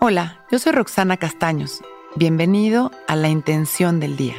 Hola, yo soy Roxana Castaños. Bienvenido a La Intención del Día,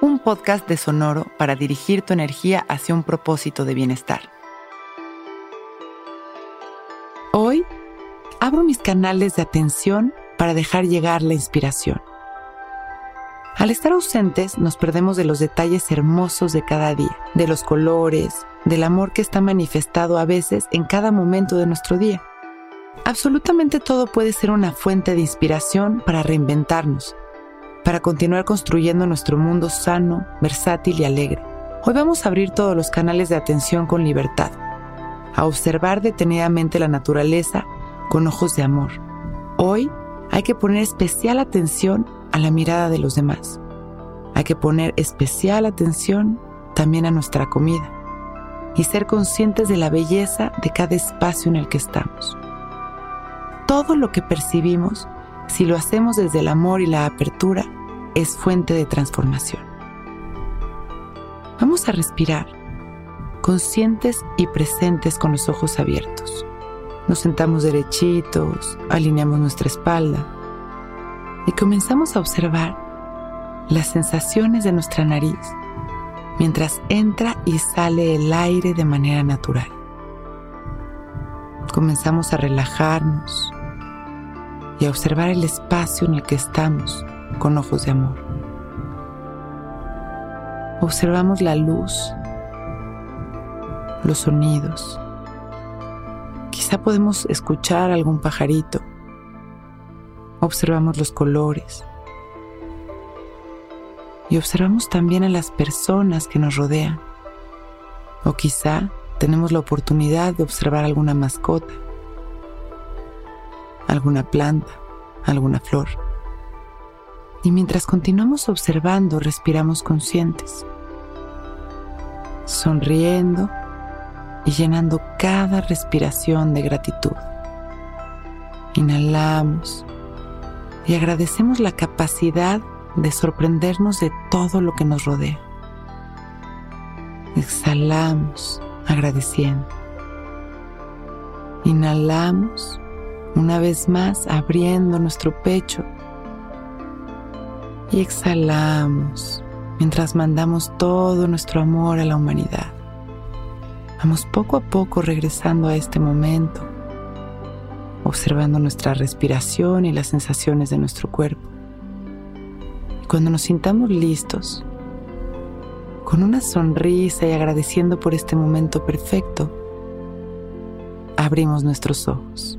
un podcast de Sonoro para dirigir tu energía hacia un propósito de bienestar. Hoy abro mis canales de atención para dejar llegar la inspiración. Al estar ausentes nos perdemos de los detalles hermosos de cada día, de los colores, del amor que está manifestado a veces en cada momento de nuestro día. Absolutamente todo puede ser una fuente de inspiración para reinventarnos, para continuar construyendo nuestro mundo sano, versátil y alegre. Hoy vamos a abrir todos los canales de atención con libertad, a observar detenidamente la naturaleza con ojos de amor. Hoy hay que poner especial atención a la mirada de los demás. Hay que poner especial atención también a nuestra comida y ser conscientes de la belleza de cada espacio en el que estamos. Todo lo que percibimos, si lo hacemos desde el amor y la apertura, es fuente de transformación. Vamos a respirar, conscientes y presentes con los ojos abiertos. Nos sentamos derechitos, alineamos nuestra espalda y comenzamos a observar las sensaciones de nuestra nariz mientras entra y sale el aire de manera natural. Comenzamos a relajarnos y a observar el espacio en el que estamos con ojos de amor. Observamos la luz, los sonidos. Quizá podemos escuchar algún pajarito observamos los colores y observamos también a las personas que nos rodean. O quizá tenemos la oportunidad de observar alguna mascota, alguna planta, alguna flor. Y mientras continuamos observando, respiramos conscientes, sonriendo y llenando cada respiración de gratitud. Inhalamos y agradecemos la capacidad de sorprendernos de todo lo que nos rodea. Exhalamos agradeciendo. Inhalamos una vez más abriendo nuestro pecho y exhalamos mientras mandamos todo nuestro amor a la humanidad. Vamos poco a poco regresando a este momento observando nuestra respiración y las sensaciones de nuestro cuerpo. Y cuando nos sintamos listos, con una sonrisa y agradeciendo por este momento perfecto, abrimos nuestros ojos.